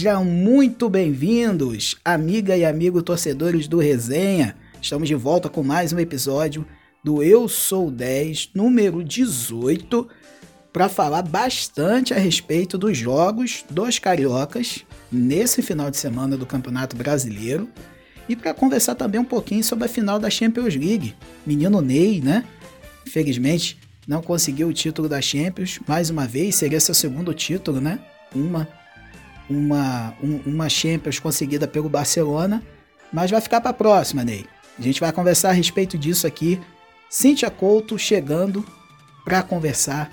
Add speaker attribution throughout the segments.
Speaker 1: Sejam muito bem-vindos, amiga e amigo torcedores do Resenha. Estamos de volta com mais um episódio do Eu Sou 10, número 18, para falar bastante a respeito dos jogos dos cariocas nesse final de semana do Campeonato Brasileiro e para conversar também um pouquinho sobre a final da Champions League. Menino Ney, né? Infelizmente, não conseguiu o título da Champions, mais uma vez, seria seu segundo título, né? Uma, uma, um, uma Champions conseguida pelo Barcelona, mas vai ficar para a próxima, Ney. A gente vai conversar a respeito disso aqui. Cíntia Couto chegando para conversar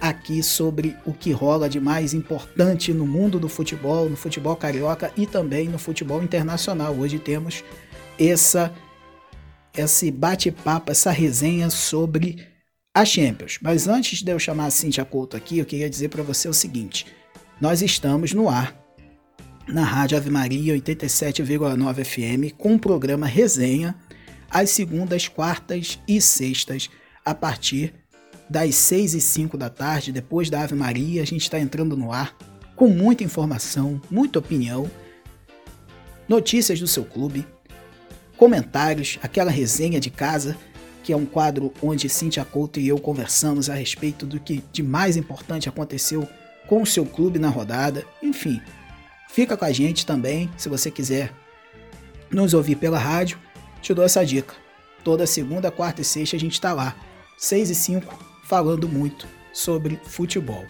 Speaker 1: aqui sobre o que rola de mais importante no mundo do futebol, no futebol carioca e também no futebol internacional. Hoje temos essa esse bate-papo, essa resenha sobre a Champions. Mas antes de eu chamar a Cintia Couto aqui, eu queria dizer para você o seguinte: nós estamos no ar na Rádio Ave Maria 87,9 FM com o programa Resenha às segundas, quartas e sextas a partir das 6 e 5 da tarde, depois da Ave Maria, a gente está entrando no ar com muita informação, muita opinião, notícias do seu clube, comentários, aquela resenha de casa que é um quadro onde Cintia Couto e eu conversamos a respeito do que de mais importante aconteceu com o seu clube na rodada. Enfim, fica com a gente também, se você quiser nos ouvir pela rádio, te dou essa dica. Toda segunda, quarta e sexta a gente está lá, 6 e 5, falando muito sobre futebol.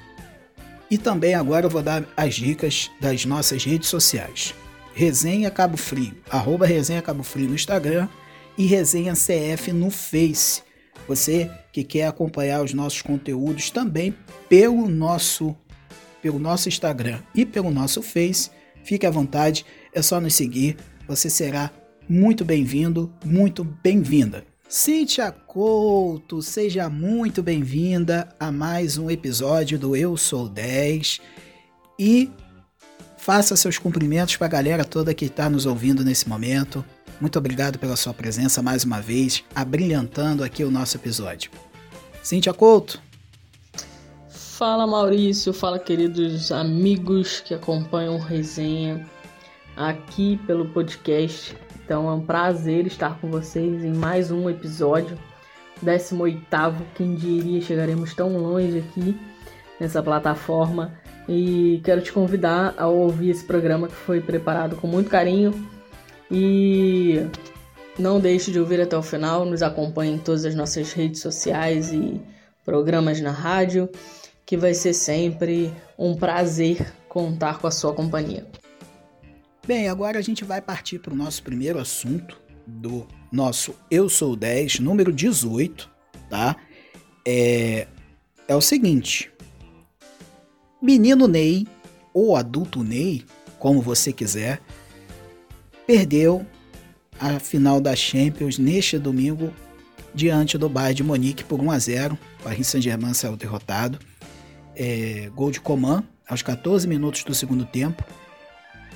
Speaker 1: E também agora eu vou dar as dicas das nossas redes sociais. Resenha Cabo Frio, arroba Resenha Cabo Frio no Instagram e Resenha CF no Face. Você que quer acompanhar os nossos conteúdos também pelo nosso pelo nosso Instagram e pelo nosso Face, fique à vontade, é só nos seguir, você será muito bem-vindo, muito bem-vinda. Cíntia Couto, seja muito bem-vinda a mais um episódio do Eu Sou 10 e faça seus cumprimentos para a galera toda que está nos ouvindo nesse momento. Muito obrigado pela sua presença mais uma vez, abrilhantando aqui o nosso episódio. Cíntia Couto.
Speaker 2: Fala Maurício, fala queridos amigos que acompanham resenha aqui pelo podcast. Então é um prazer estar com vocês em mais um episódio, 18. Quem diria chegaremos tão longe aqui nessa plataforma. E quero te convidar a ouvir esse programa que foi preparado com muito carinho e não deixe de ouvir até o final, nos acompanhe em todas as nossas redes sociais e programas na rádio, que vai ser sempre um prazer contar com a sua companhia.
Speaker 1: Bem, agora a gente vai partir para o nosso primeiro assunto do nosso Eu Sou 10, número 18, tá? É, é o seguinte: Menino Ney, ou adulto Ney, como você quiser, perdeu a final da Champions neste domingo diante do Bayern de Munique por 1 a 0. O Paris Saint-Germain saiu derrotado. É, gol de Coman aos 14 minutos do segundo tempo.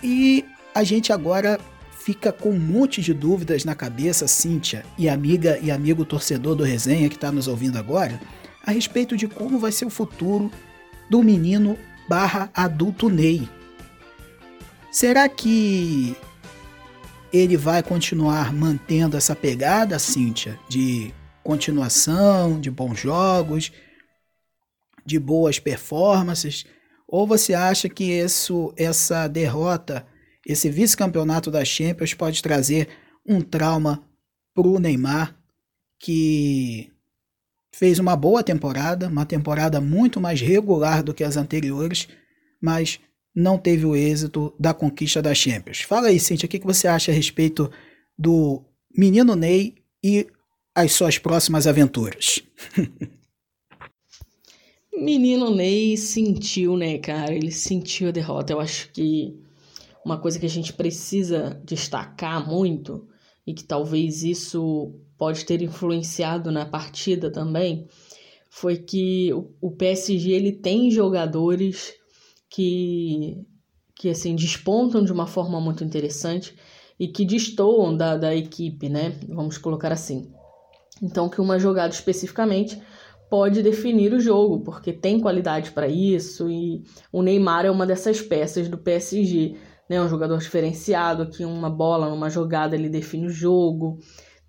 Speaker 1: E a gente agora fica com um monte de dúvidas na cabeça, Cíntia e amiga e amigo torcedor do Resenha que está nos ouvindo agora, a respeito de como vai ser o futuro do menino barra adulto Ney. Será que ele vai continuar mantendo essa pegada, Cíntia, de continuação, de bons jogos, de boas performances? Ou você acha que isso, essa derrota, esse vice-campeonato da Champions pode trazer um trauma para o Neymar, que fez uma boa temporada, uma temporada muito mais regular do que as anteriores, mas não teve o êxito da conquista da Champions. Fala aí, Cintia, o que você acha a respeito do menino Ney e as suas próximas aventuras?
Speaker 2: menino Ney sentiu, né, cara? Ele sentiu a derrota. Eu acho que uma coisa que a gente precisa destacar muito e que talvez isso pode ter influenciado na partida também foi que o PSG ele tem jogadores que que assim despontam de uma forma muito interessante e que destoam da, da equipe, né? Vamos colocar assim. Então que uma jogada especificamente pode definir o jogo, porque tem qualidade para isso e o Neymar é uma dessas peças do PSG, né? Um jogador diferenciado que uma bola numa jogada ele define o jogo.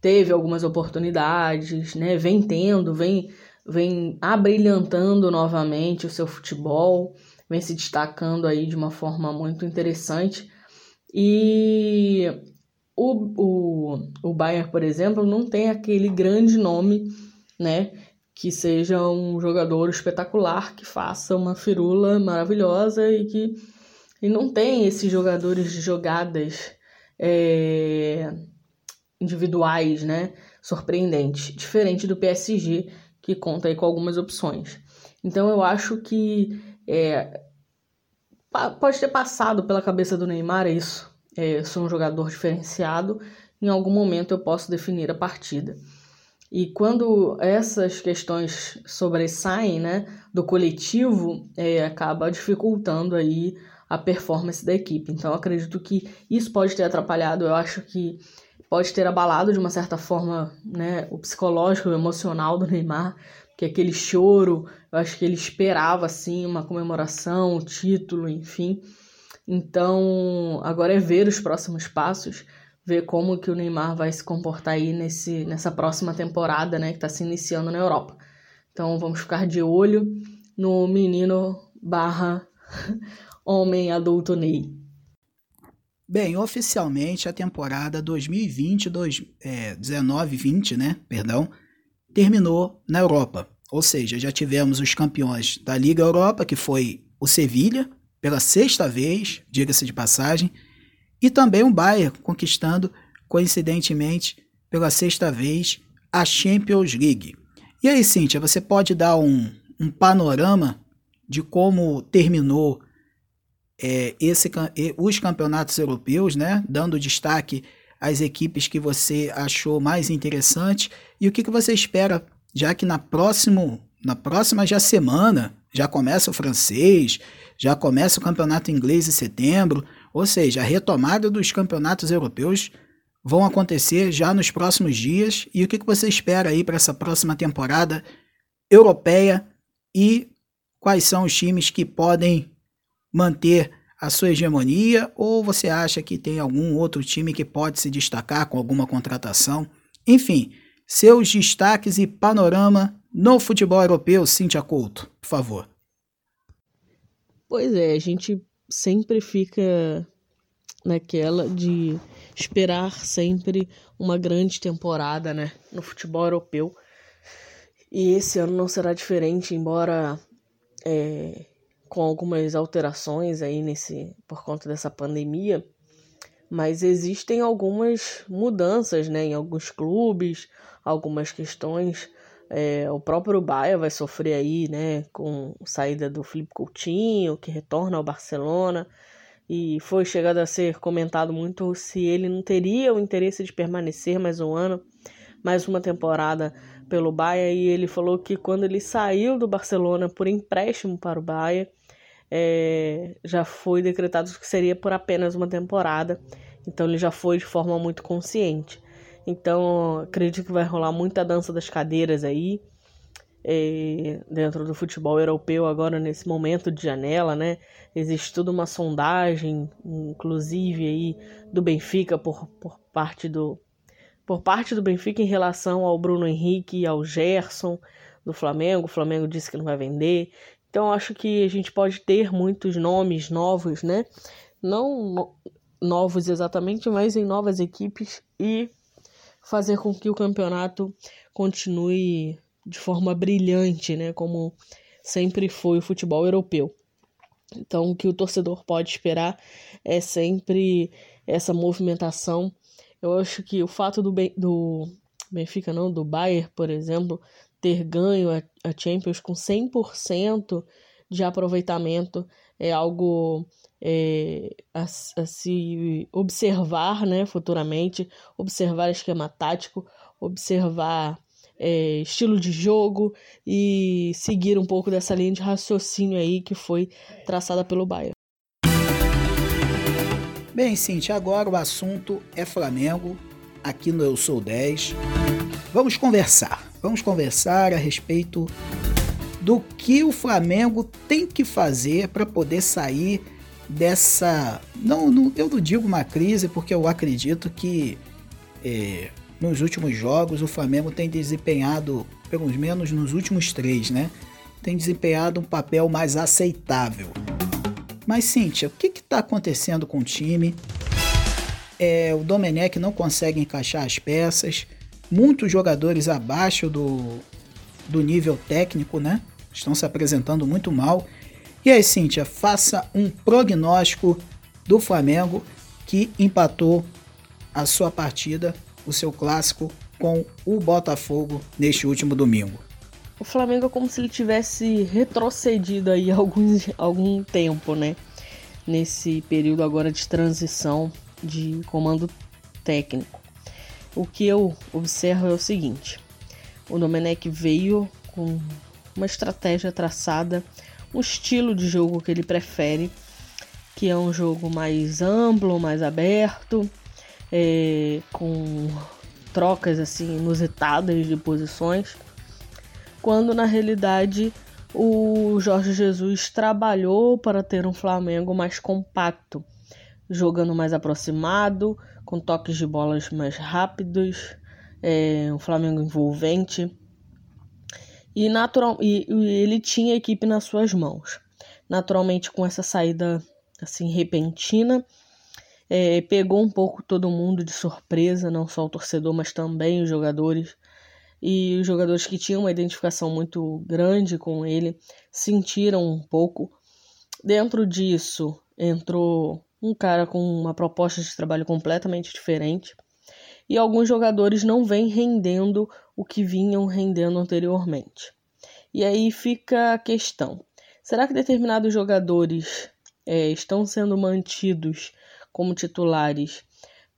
Speaker 2: Teve algumas oportunidades, né? Vem tendo, vem vem abrilhantando novamente o seu futebol, vem se destacando aí de uma forma muito interessante. E o, o, o Bayern, por exemplo, não tem aquele grande nome, né? Que seja um jogador espetacular, que faça uma firula maravilhosa e que e não tem esses jogadores de jogadas é, individuais, né? Surpreendentes. Diferente do PSG, que conta aí com algumas opções. Então eu acho que é, pode ter passado pela cabeça do Neymar isso. É, sou um jogador diferenciado, em algum momento eu posso definir a partida. E quando essas questões sobressaem né, do coletivo, é, acaba dificultando aí a performance da equipe. Então, acredito que isso pode ter atrapalhado. Eu acho que pode ter abalado de uma certa forma né, o psicológico, o emocional do Neymar, que aquele choro, eu acho que ele esperava assim uma comemoração, um título, enfim. Então, agora é ver os próximos passos, ver como que o Neymar vai se comportar aí nesse, nessa próxima temporada, né, que está se iniciando na Europa. Então, vamos ficar de olho no menino barra homem adulto Ney.
Speaker 1: Bem, oficialmente a temporada 2020, é, 19-20, né, perdão, terminou na Europa. Ou seja, já tivemos os campeões da Liga Europa, que foi o Sevilha, pela sexta vez, diga-se de passagem, e também o Bayern conquistando, coincidentemente, pela sexta vez, a Champions League. E aí, Cíntia, você pode dar um, um panorama de como terminou é, esse, os campeonatos europeus, né? Dando destaque às equipes que você achou mais interessante e o que, que você espera, já que na, próximo, na próxima já semana já começa o francês, já começa o campeonato inglês em setembro, ou seja, a retomada dos campeonatos europeus vão acontecer já nos próximos dias e o que, que você espera aí para essa próxima temporada europeia e quais são os times que podem manter a sua hegemonia ou você acha que tem algum outro time que pode se destacar com alguma contratação? Enfim, seus destaques e panorama no futebol europeu, Cintia Couto, por favor.
Speaker 2: Pois é, a gente sempre fica naquela de esperar sempre uma grande temporada, né, no futebol europeu. E esse ano não será diferente, embora é, com algumas alterações aí nesse por conta dessa pandemia, mas existem algumas mudanças, né, em alguns clubes, algumas questões. É, o próprio Bahia vai sofrer aí, né, com saída do Felipe Coutinho, que retorna ao Barcelona, e foi chegado a ser comentado muito se ele não teria o interesse de permanecer mais um ano, mais uma temporada pelo Bahia, e ele falou que quando ele saiu do Barcelona por empréstimo para o Bahia, é, já foi decretado que seria por apenas uma temporada, então ele já foi de forma muito consciente. Então acredito que vai rolar muita dança das cadeiras aí é, dentro do futebol europeu agora nesse momento de janela, né? Existe toda uma sondagem, inclusive aí do Benfica por, por parte do por parte do Benfica em relação ao Bruno Henrique e ao Gerson do Flamengo. O Flamengo disse que não vai vender. Então acho que a gente pode ter muitos nomes novos, né? Não novos exatamente, mas em novas equipes e fazer com que o campeonato continue de forma brilhante, né? Como sempre foi o futebol europeu. Então, o que o torcedor pode esperar é sempre essa movimentação. Eu acho que o fato do, do Benfica, não, do Bayern, por exemplo, ter ganho a, a Champions com 100% de aproveitamento é algo é, a, a, se observar né, futuramente, observar esquema tático, observar é, estilo de jogo e seguir um pouco dessa linha de raciocínio aí que foi traçada pelo Bayern.
Speaker 1: Bem, Cintia, agora o assunto é Flamengo, aqui no Eu Sou 10. Vamos conversar, vamos conversar a respeito do que o Flamengo tem que fazer para poder sair dessa. Não, não, eu não digo uma crise, porque eu acredito que é, nos últimos jogos o Flamengo tem desempenhado, pelo menos nos últimos três, né? Tem desempenhado um papel mais aceitável. Mas, Cíntia, o que está acontecendo com o time? É, o Domenech não consegue encaixar as peças. Muitos jogadores abaixo do, do nível técnico, né? Estão se apresentando muito mal. E aí, Cíntia, faça um prognóstico do Flamengo que empatou a sua partida, o seu clássico, com o Botafogo neste último domingo.
Speaker 2: O Flamengo é como se ele tivesse retrocedido aí algum, algum tempo, né? Nesse período agora de transição de comando técnico. O que eu observo é o seguinte: o Domenech veio com uma estratégia traçada, um estilo de jogo que ele prefere, que é um jogo mais amplo, mais aberto, é, com trocas assim inusitadas de posições quando na realidade o Jorge Jesus trabalhou para ter um Flamengo mais compacto, jogando mais aproximado, com toques de bolas mais rápidos, é, um Flamengo envolvente. E, natural, e, e ele tinha a equipe nas suas mãos. Naturalmente, com essa saída assim repentina, é, pegou um pouco todo mundo de surpresa, não só o torcedor, mas também os jogadores e os jogadores que tinham uma identificação muito grande com ele sentiram um pouco. Dentro disso entrou um cara com uma proposta de trabalho completamente diferente e alguns jogadores não vêm rendendo o que vinham rendendo anteriormente. E aí fica a questão: será que determinados jogadores é, estão sendo mantidos como titulares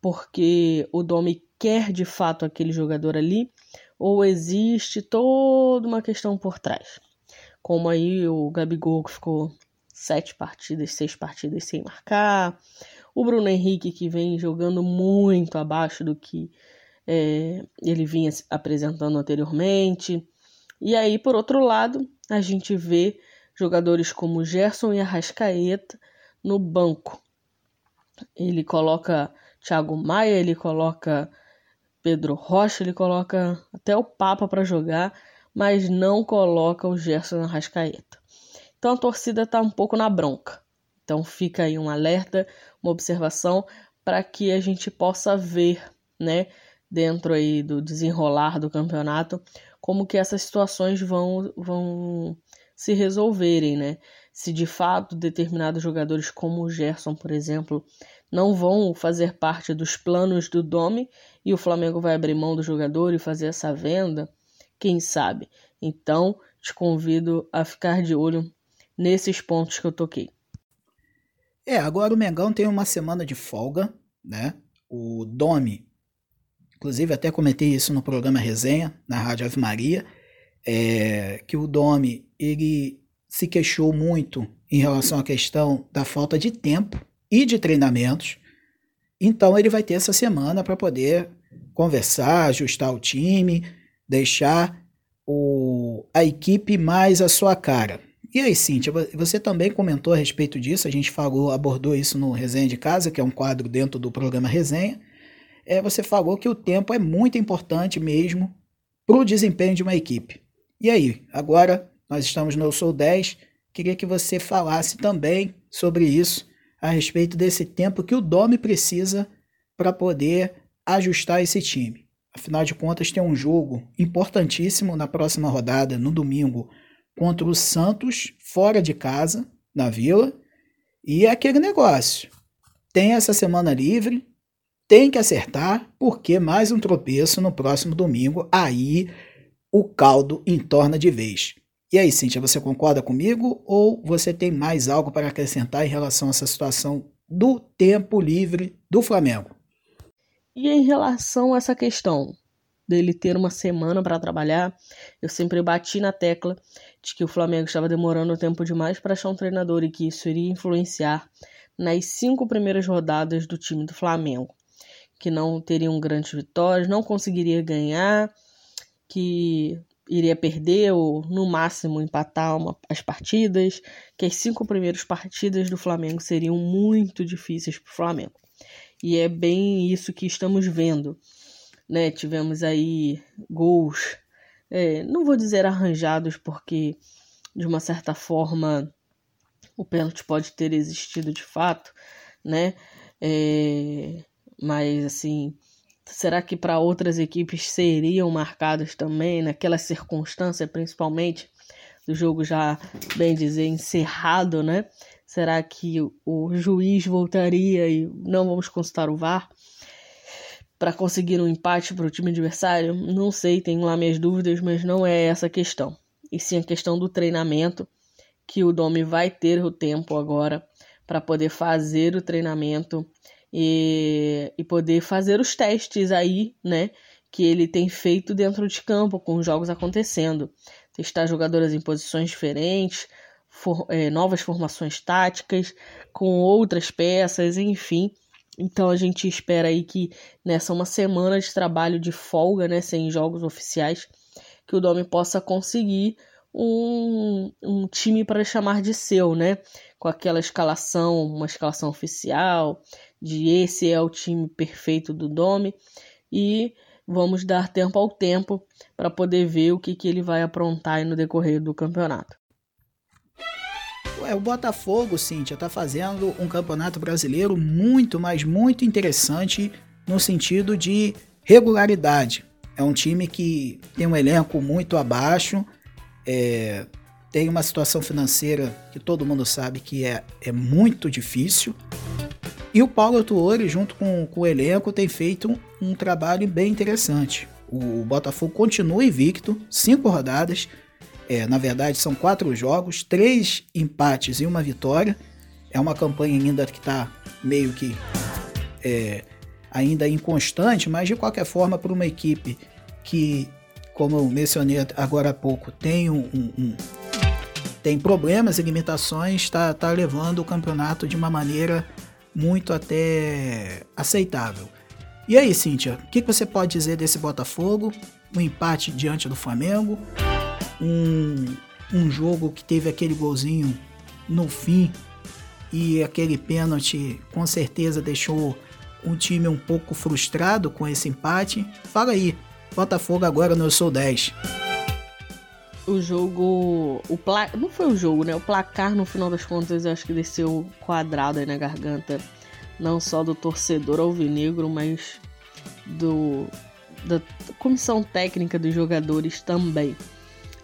Speaker 2: porque o Domi quer de fato aquele jogador ali? ou existe toda uma questão por trás. Como aí o Gabigol que ficou sete partidas, seis partidas sem marcar, o Bruno Henrique que vem jogando muito abaixo do que é, ele vinha apresentando anteriormente. E aí, por outro lado, a gente vê jogadores como Gerson e Arrascaeta no banco. Ele coloca Thiago Maia, ele coloca Pedro Rocha, ele coloca até o Papa para jogar, mas não coloca o Gerson Arrascaeta. Então a torcida está um pouco na bronca. Então fica aí um alerta, uma observação para que a gente possa ver, né, dentro aí do desenrolar do campeonato, como que essas situações vão vão se resolverem, né? Se de fato determinados jogadores como o Gerson, por exemplo, não vão fazer parte dos planos do Domi e o Flamengo vai abrir mão do jogador e fazer essa venda, quem sabe? Então, te convido a ficar de olho nesses pontos que eu toquei.
Speaker 1: É, agora o Mengão tem uma semana de folga, né? O Domi, inclusive até comentei isso no programa Resenha, na Rádio Ave Maria, é, que o Domi, ele se queixou muito em relação à questão da falta de tempo e de treinamentos. Então ele vai ter essa semana para poder conversar, ajustar o time, deixar o, a equipe mais à sua cara. E aí, Cíntia, você também comentou a respeito disso, a gente falou, abordou isso no Resenha de Casa, que é um quadro dentro do programa Resenha. É, você falou que o tempo é muito importante mesmo para o desempenho de uma equipe. E aí, agora nós estamos no Eu Sou 10, queria que você falasse também sobre isso a respeito desse tempo que o Domi precisa para poder ajustar esse time. Afinal de contas, tem um jogo importantíssimo na próxima rodada, no domingo, contra o Santos, fora de casa, na Vila. E é aquele negócio. Tem essa semana livre, tem que acertar, porque mais um tropeço no próximo domingo, aí o caldo entorna de vez. E aí, Cíntia, você concorda comigo ou você tem mais algo para acrescentar em relação a essa situação do tempo livre do Flamengo?
Speaker 2: E em relação a essa questão dele ter uma semana para trabalhar. Eu sempre bati na tecla de que o Flamengo estava demorando tempo demais para achar um treinador e que isso iria influenciar nas cinco primeiras rodadas do time do Flamengo, que não teriam grandes vitórias, não conseguiria ganhar, que iria perder ou no máximo empatar uma, as partidas, que as cinco primeiras partidas do Flamengo seriam muito difíceis para o Flamengo. E é bem isso que estamos vendo. Né? Tivemos aí gols, é, não vou dizer arranjados, porque de uma certa forma o pênalti pode ter existido de fato, né? É, mas assim, será que para outras equipes seriam marcadas também naquela circunstância, principalmente do jogo já bem dizer encerrado, né? Será que o juiz voltaria e não vamos consultar o VAR para conseguir um empate para o time adversário? Não sei, tenho lá minhas dúvidas, mas não é essa a questão. E sim a questão do treinamento que o Domi vai ter o tempo agora para poder fazer o treinamento e, e poder fazer os testes aí, né? Que ele tem feito dentro de campo, com os jogos acontecendo. Testar jogadoras em posições diferentes, for, é, novas formações táticas, com outras peças, enfim. Então a gente espera aí que nessa uma semana de trabalho de folga, né, sem jogos oficiais, que o Domi possa conseguir um, um time para chamar de seu, né? Com aquela escalação, uma escalação oficial, de esse é o time perfeito do Domi. E vamos dar tempo ao tempo para poder ver o que, que ele vai aprontar no decorrer do campeonato.
Speaker 1: Ué, o Botafogo, Cíntia, tá fazendo um campeonato brasileiro muito, mas muito interessante no sentido de regularidade. É um time que tem um elenco muito abaixo, é, tem uma situação financeira que todo mundo sabe que é, é muito difícil. E o Paulo Tuori, junto com, com o elenco, tem feito um, um trabalho bem interessante. O Botafogo continua invicto, cinco rodadas. É, na verdade, são quatro jogos, três empates e uma vitória. É uma campanha ainda que está meio que é, ainda inconstante, mas de qualquer forma, para uma equipe que como eu mencionei agora há pouco, tem um, um, um tem problemas e limitações, está tá levando o campeonato de uma maneira muito até aceitável. E aí, Cíntia, o que, que você pode dizer desse Botafogo? Um empate diante do Flamengo, um, um jogo que teve aquele golzinho no fim e aquele pênalti com certeza deixou um time um pouco frustrado com esse empate. Fala aí, Botafogo agora no Sou 10.
Speaker 2: O jogo. O pla... Não foi o jogo, né? O placar, no final das contas, eu acho que desceu quadrado aí na garganta. Não só do torcedor alvinegro, mas do. da comissão técnica dos jogadores também.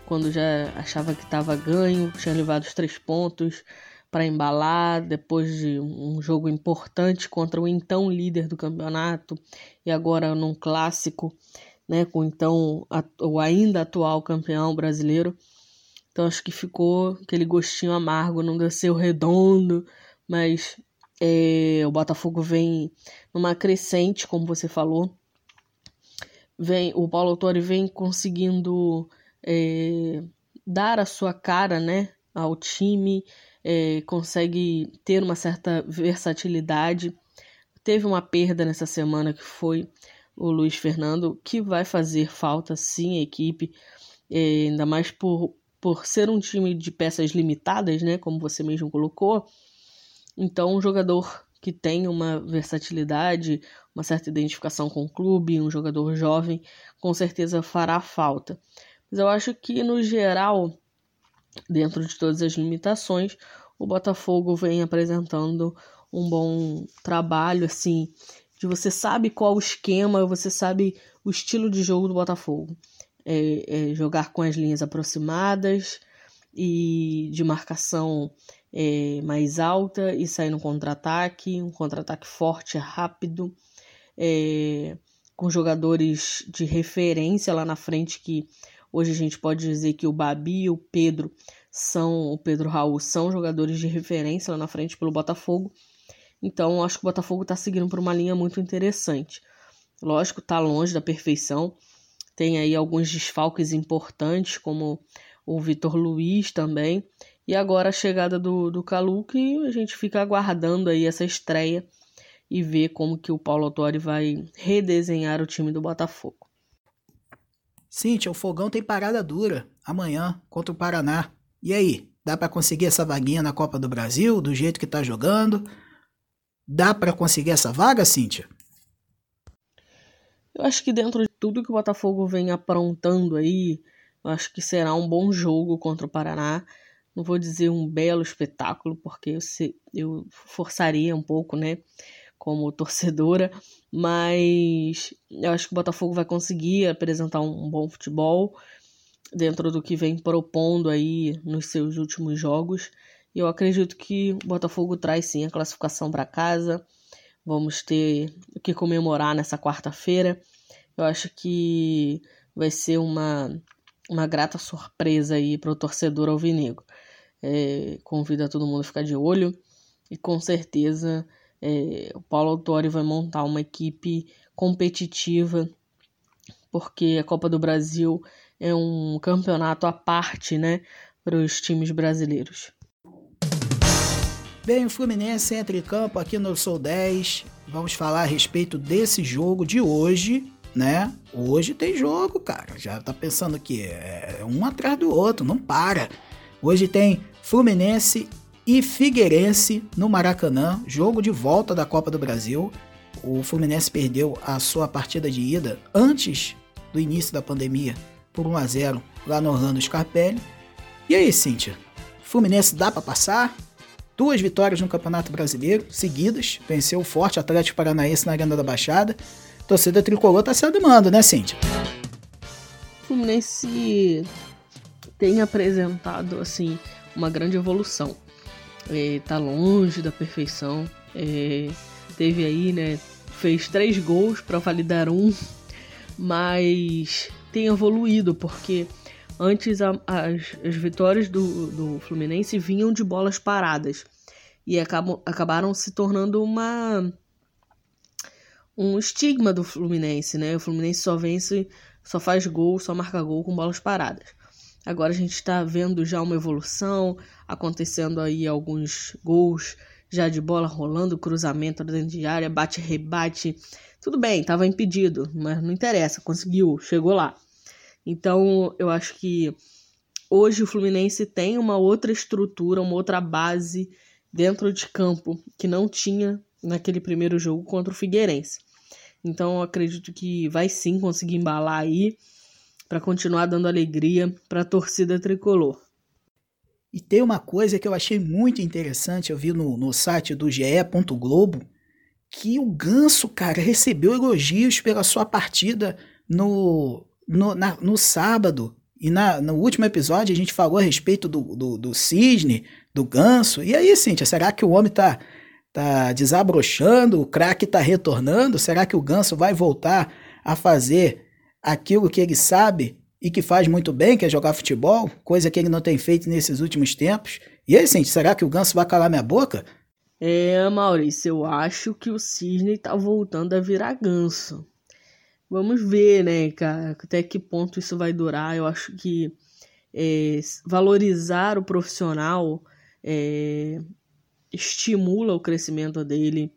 Speaker 2: Quando já achava que estava ganho, tinha levado os três pontos para embalar depois de um jogo importante contra o então líder do campeonato e agora num clássico né, com então o ainda atual campeão brasileiro. Então acho que ficou aquele gostinho amargo, não desceu redondo, mas é, o Botafogo vem numa crescente, como você falou. Vem, o Paulo Autori vem conseguindo é, dar a sua cara né, ao time, é, consegue ter uma certa versatilidade. Teve uma perda nessa semana que foi o Luiz Fernando, que vai fazer falta sim à equipe, é, ainda mais por, por ser um time de peças limitadas, né, como você mesmo colocou. Então, um jogador que tem uma versatilidade, uma certa identificação com o clube, um jogador jovem, com certeza fará falta. Mas eu acho que, no geral, dentro de todas as limitações, o Botafogo vem apresentando um bom trabalho, assim, de você sabe qual o esquema, você sabe o estilo de jogo do Botafogo. É, é jogar com as linhas aproximadas e de marcação é, mais alta e sair no contra-ataque, um contra-ataque forte, rápido, é, com jogadores de referência lá na frente que hoje a gente pode dizer que o Babi e o Pedro são o Pedro Raul são jogadores de referência lá na frente pelo Botafogo então, acho que o Botafogo está seguindo por uma linha muito interessante. Lógico, está longe da perfeição. tem aí alguns desfalques importantes, como o Vitor Luiz também. E agora a chegada do, do Calu, que a gente fica aguardando aí essa estreia e ver como que o Paulo Autori vai redesenhar o time do Botafogo.
Speaker 1: Cíntia, o Fogão tem parada dura amanhã contra o Paraná. E aí, dá para conseguir essa vaguinha na Copa do Brasil do jeito que tá jogando? Dá para conseguir essa vaga, Cíntia?
Speaker 2: Eu acho que dentro de tudo que o Botafogo vem aprontando aí, eu acho que será um bom jogo contra o Paraná. Não vou dizer um belo espetáculo, porque eu, se, eu forçaria um pouco, né? Como torcedora, mas eu acho que o Botafogo vai conseguir apresentar um bom futebol dentro do que vem propondo aí nos seus últimos jogos. Eu acredito que o Botafogo traz sim a classificação para casa. Vamos ter o que comemorar nessa quarta-feira. Eu acho que vai ser uma, uma grata surpresa aí para o torcedor alvinegro. É, convido todo mundo a ficar de olho e com certeza é, o Paulo Autori vai montar uma equipe competitiva porque a Copa do Brasil é um campeonato à parte, né, para os times brasileiros.
Speaker 1: Bem, o Fluminense entra em campo aqui no Sou 10. Vamos falar a respeito desse jogo de hoje, né? Hoje tem jogo, cara. Já tá pensando que é um atrás do outro, não para. Hoje tem Fluminense e Figueirense no Maracanã, jogo de volta da Copa do Brasil. O Fluminense perdeu a sua partida de ida antes do início da pandemia por 1 a 0 lá no Orlando Scarpelli. E aí, Cíntia? Fluminense dá para passar? Duas vitórias no Campeonato Brasileiro seguidas, venceu o forte Atlético Paranaense na Arena da Baixada. Torcida tricolor tá se animando, né, Cíntia?
Speaker 2: O Fluminense tem apresentado assim uma grande evolução. É, tá longe da perfeição. É, teve aí, né? Fez três gols para validar um, mas tem evoluído porque Antes, a, as, as vitórias do, do Fluminense vinham de bolas paradas e acabam, acabaram se tornando uma um estigma do Fluminense, né? O Fluminense só vence, só faz gol, só marca gol com bolas paradas. Agora a gente está vendo já uma evolução, acontecendo aí alguns gols já de bola rolando, cruzamento dentro de área, bate-rebate. Tudo bem, estava impedido, mas não interessa, conseguiu, chegou lá. Então, eu acho que hoje o Fluminense tem uma outra estrutura, uma outra base dentro de campo que não tinha naquele primeiro jogo contra o Figueirense. Então, eu acredito que vai sim conseguir embalar aí para continuar dando alegria para a torcida tricolor.
Speaker 1: E tem uma coisa que eu achei muito interessante, eu vi no, no site do GE. Globo, que o Ganso, cara, recebeu elogios pela sua partida no, no, na, no sábado e na, no último episódio a gente falou a respeito do, do, do cisne, do ganso. E aí, Cíntia, será que o homem tá, tá desabrochando, o craque tá retornando? Será que o ganso vai voltar a fazer aquilo que ele sabe e que faz muito bem, que é jogar futebol? Coisa que ele não tem feito nesses últimos tempos. E aí, Cíntia, será que o ganso vai calar minha boca?
Speaker 2: É, Maurício, eu acho que o cisne tá voltando a virar ganso. Vamos ver, né, cara, até que ponto isso vai durar. Eu acho que é, valorizar o profissional é, estimula o crescimento dele,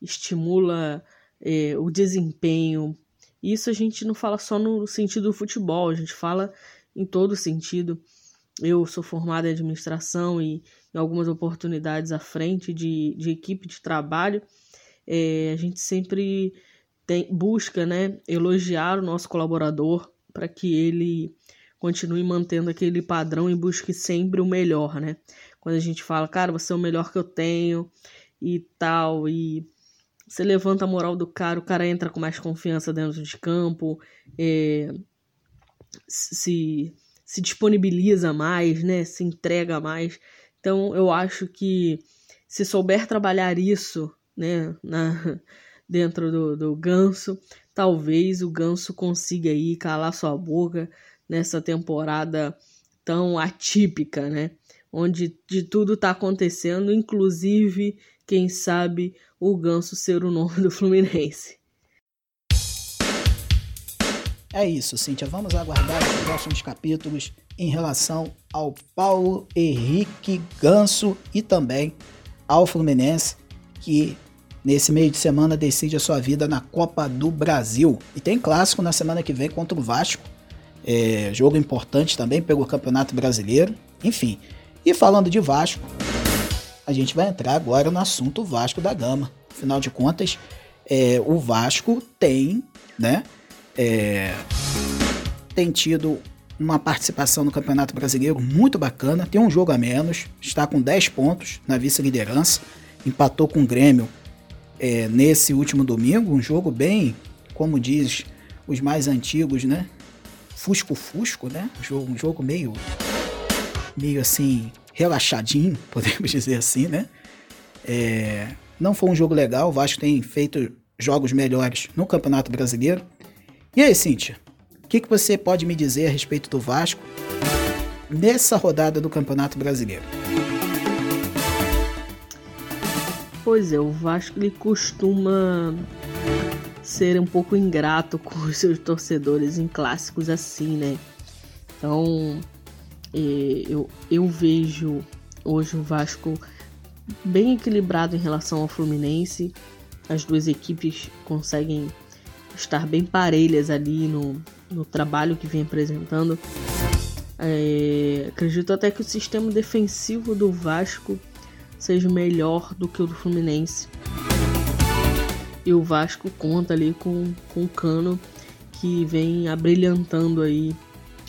Speaker 2: estimula é, o desempenho. Isso a gente não fala só no sentido do futebol, a gente fala em todo sentido. Eu sou formada em administração e em algumas oportunidades à frente de, de equipe de trabalho. É, a gente sempre tem, busca né, elogiar o nosso colaborador para que ele continue mantendo aquele padrão e busque sempre o melhor, né? Quando a gente fala, cara, você é o melhor que eu tenho e tal, e você levanta a moral do cara, o cara entra com mais confiança dentro de campo, é, se, se disponibiliza mais, né? Se entrega mais. Então eu acho que se souber trabalhar isso, né, na, dentro do, do ganso. Talvez o ganso consiga aí calar sua boca nessa temporada tão atípica, né? Onde de tudo tá acontecendo, inclusive, quem sabe, o ganso ser o nome do Fluminense.
Speaker 1: é isso, Cíntia. Vamos aguardar os próximos capítulos em relação ao Paulo Henrique Ganso e também ao Fluminense, que nesse meio de semana decide a sua vida na Copa do Brasil. E tem clássico na semana que vem contra o Vasco. É, jogo importante também pelo Campeonato Brasileiro. Enfim. E falando de Vasco, a gente vai entrar agora no assunto Vasco da Gama. Afinal de contas, é, o Vasco tem, né? É, tem tido uma participação no Campeonato Brasileiro muito bacana. Tem um jogo a menos, está com 10 pontos na vice-liderança. Empatou com o Grêmio é, nesse último domingo. Um jogo bem, como diz os mais antigos, né? Fusco-fusco, né? Um jogo, um jogo meio, meio assim, relaxadinho, podemos dizer assim, né? É, não foi um jogo legal. O Vasco tem feito jogos melhores no Campeonato Brasileiro. E aí, Cíntia? O que, que você pode me dizer a respeito do Vasco nessa rodada do Campeonato Brasileiro?
Speaker 2: Pois é, o Vasco ele costuma ser um pouco ingrato com os seus torcedores em clássicos assim, né? Então, eu, eu vejo hoje o Vasco bem equilibrado em relação ao Fluminense. As duas equipes conseguem estar bem parelhas ali no, no trabalho que vem apresentando. É, acredito até que o sistema defensivo do Vasco seja melhor do que o do Fluminense. E o Vasco conta ali com, com o Cano que vem abrilhantando aí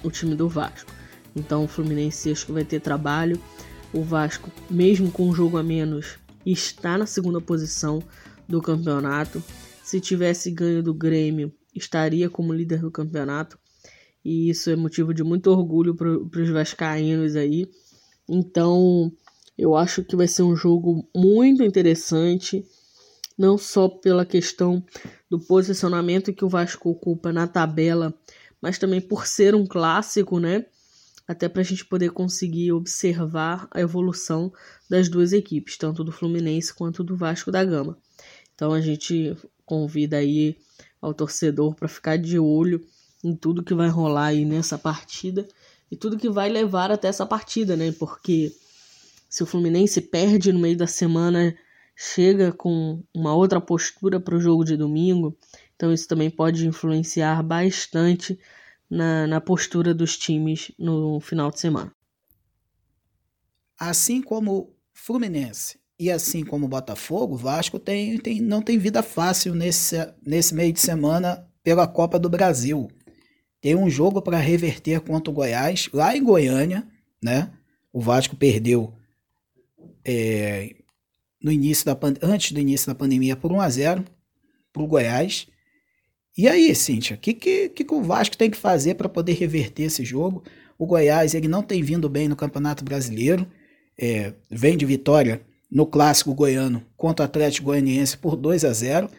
Speaker 2: o time do Vasco. Então o Fluminense acho que vai ter trabalho. O Vasco, mesmo com um jogo a menos, está na segunda posição do campeonato. Se tivesse ganho do Grêmio, estaria como líder do campeonato. E isso é motivo de muito orgulho para os vascaínos aí. Então, eu acho que vai ser um jogo muito interessante, não só pela questão do posicionamento que o Vasco ocupa na tabela, mas também por ser um clássico, né? Até para a gente poder conseguir observar a evolução das duas equipes, tanto do Fluminense quanto do Vasco da Gama. Então a gente convida aí ao torcedor para ficar de olho em tudo que vai rolar aí nessa partida e tudo que vai levar até essa partida, né? Porque se o Fluminense perde no meio da semana, chega com uma outra postura para o jogo de domingo, então isso também pode influenciar bastante na, na postura dos times no final de semana.
Speaker 1: Assim como Fluminense e assim como Botafogo, o Vasco tem, tem, não tem vida fácil nesse, nesse meio de semana pela Copa do Brasil. Tem um jogo para reverter contra o Goiás, lá em Goiânia, né? O Vasco perdeu é, no início da antes do início da pandemia por 1 a 0 para o Goiás. E aí, Cíntia, o que, que, que o Vasco tem que fazer para poder reverter esse jogo? O Goiás ele não tem vindo bem no Campeonato Brasileiro, é, vem de vitória no clássico goiano contra o Atlético Goianiense por 2 a 0.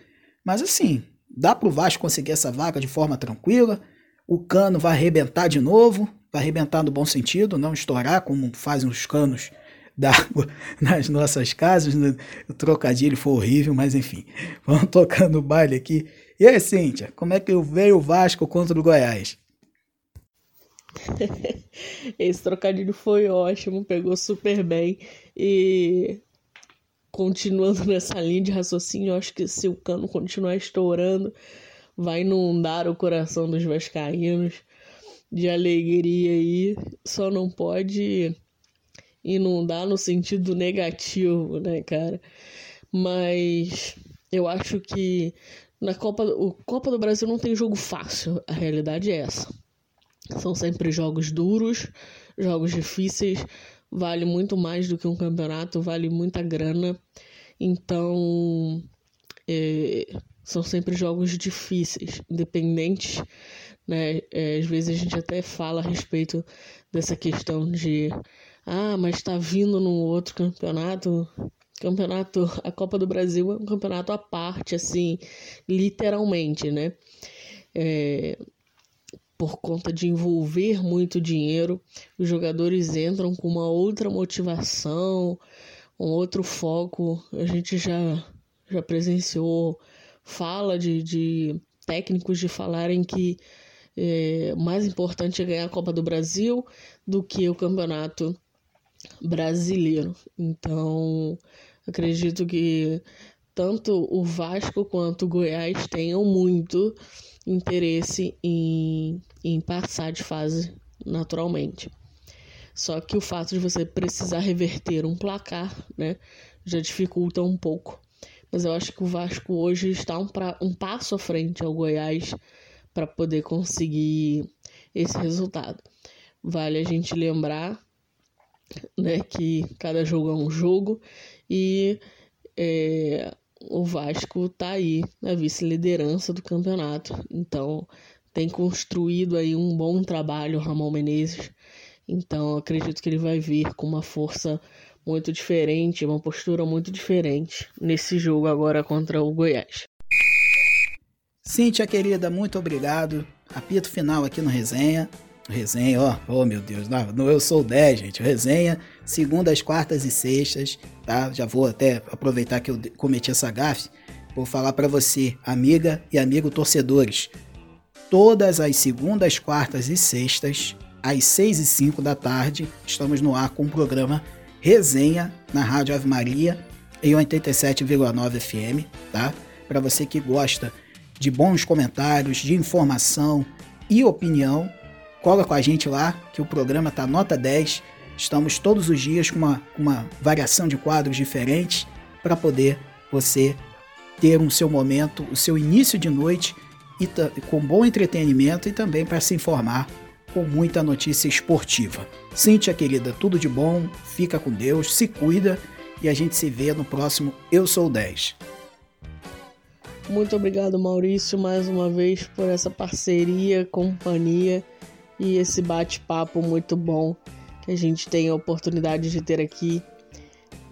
Speaker 1: Mas assim, dá para o Vasco conseguir essa vaga de forma tranquila. O cano vai arrebentar de novo, vai arrebentar no bom sentido, não estourar como fazem os canos d'água nas nossas casas. Né? O trocadilho foi horrível, mas enfim. Vamos tocando o baile aqui. E aí, Cíntia, como é que veio o Vasco contra o Goiás?
Speaker 2: Esse trocadilho foi ótimo, pegou super bem. E continuando nessa linha de raciocínio, acho que se o cano continuar estourando, vai inundar o coração dos vascaínos de alegria aí. Só não pode inundar no sentido negativo, né, cara? Mas eu acho que na Copa, o Copa do Brasil não tem jogo fácil, a realidade é essa. São sempre jogos duros, jogos difíceis, vale muito mais do que um campeonato, vale muita grana. Então, é, são sempre jogos difíceis, independentes, né? É, às vezes a gente até fala a respeito dessa questão de ah, mas tá vindo no outro campeonato. Campeonato, a Copa do Brasil é um campeonato à parte, assim, literalmente, né? É, por conta de envolver muito dinheiro, os jogadores entram com uma outra motivação, um outro foco. A gente já, já presenciou fala de, de técnicos de falarem que é, mais importante é ganhar a Copa do Brasil do que o Campeonato Brasileiro. Então, acredito que tanto o Vasco quanto o Goiás tenham muito interesse em, em passar de fase naturalmente. Só que o fato de você precisar reverter um placar, né, já dificulta um pouco. Mas eu acho que o Vasco hoje está um, pra, um passo à frente ao Goiás para poder conseguir esse resultado. Vale a gente lembrar né, que cada jogo é um jogo e é, o Vasco está aí na vice-liderança do campeonato. Então tem construído aí um bom trabalho o Ramon Menezes então acredito que ele vai vir com uma força muito diferente, uma postura muito diferente nesse jogo agora contra o Goiás.
Speaker 1: Cíntia querida, muito obrigado. Apito final aqui no resenha. Resenha, ó, oh meu Deus, não, não eu sou 10, gente. Resenha, segundas, quartas e sextas, tá? Já vou até aproveitar que eu cometi essa gafe. Vou falar para você, amiga e amigo torcedores. Todas as segundas, quartas e sextas, às 6 e 5 da tarde, estamos no ar com o programa Resenha na Rádio Ave Maria em 87,9 FM, tá? Para você que gosta de bons comentários, de informação e opinião, cola com a gente lá que o programa tá nota 10. Estamos todos os dias com uma, uma variação de quadros diferentes para poder você ter um seu momento, o seu início de noite e com bom entretenimento e também para se informar com muita notícia esportiva. Cíntia, querida, tudo de bom, fica com Deus, se cuida e a gente se vê no próximo Eu Sou 10.
Speaker 2: Muito obrigado, Maurício, mais uma vez por essa parceria, companhia e esse bate-papo muito bom que a gente tem a oportunidade de ter aqui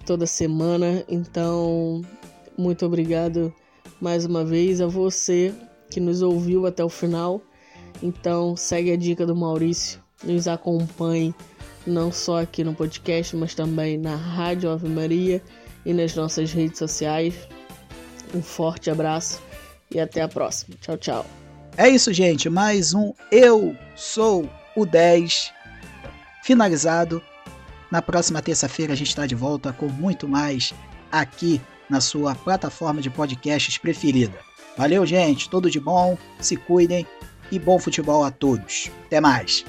Speaker 2: toda semana. Então, muito obrigado mais uma vez a você que nos ouviu até o final. Então segue a dica do Maurício, nos acompanhe não só aqui no podcast, mas também na Rádio Ave Maria e nas nossas redes sociais. Um forte abraço e até a próxima. Tchau, tchau.
Speaker 1: É isso, gente. Mais um Eu Sou o 10 finalizado. Na próxima terça-feira a gente está de volta com muito mais aqui na sua plataforma de podcasts preferida. Valeu, gente. Tudo de bom. Se cuidem e bom futebol a todos. Até mais!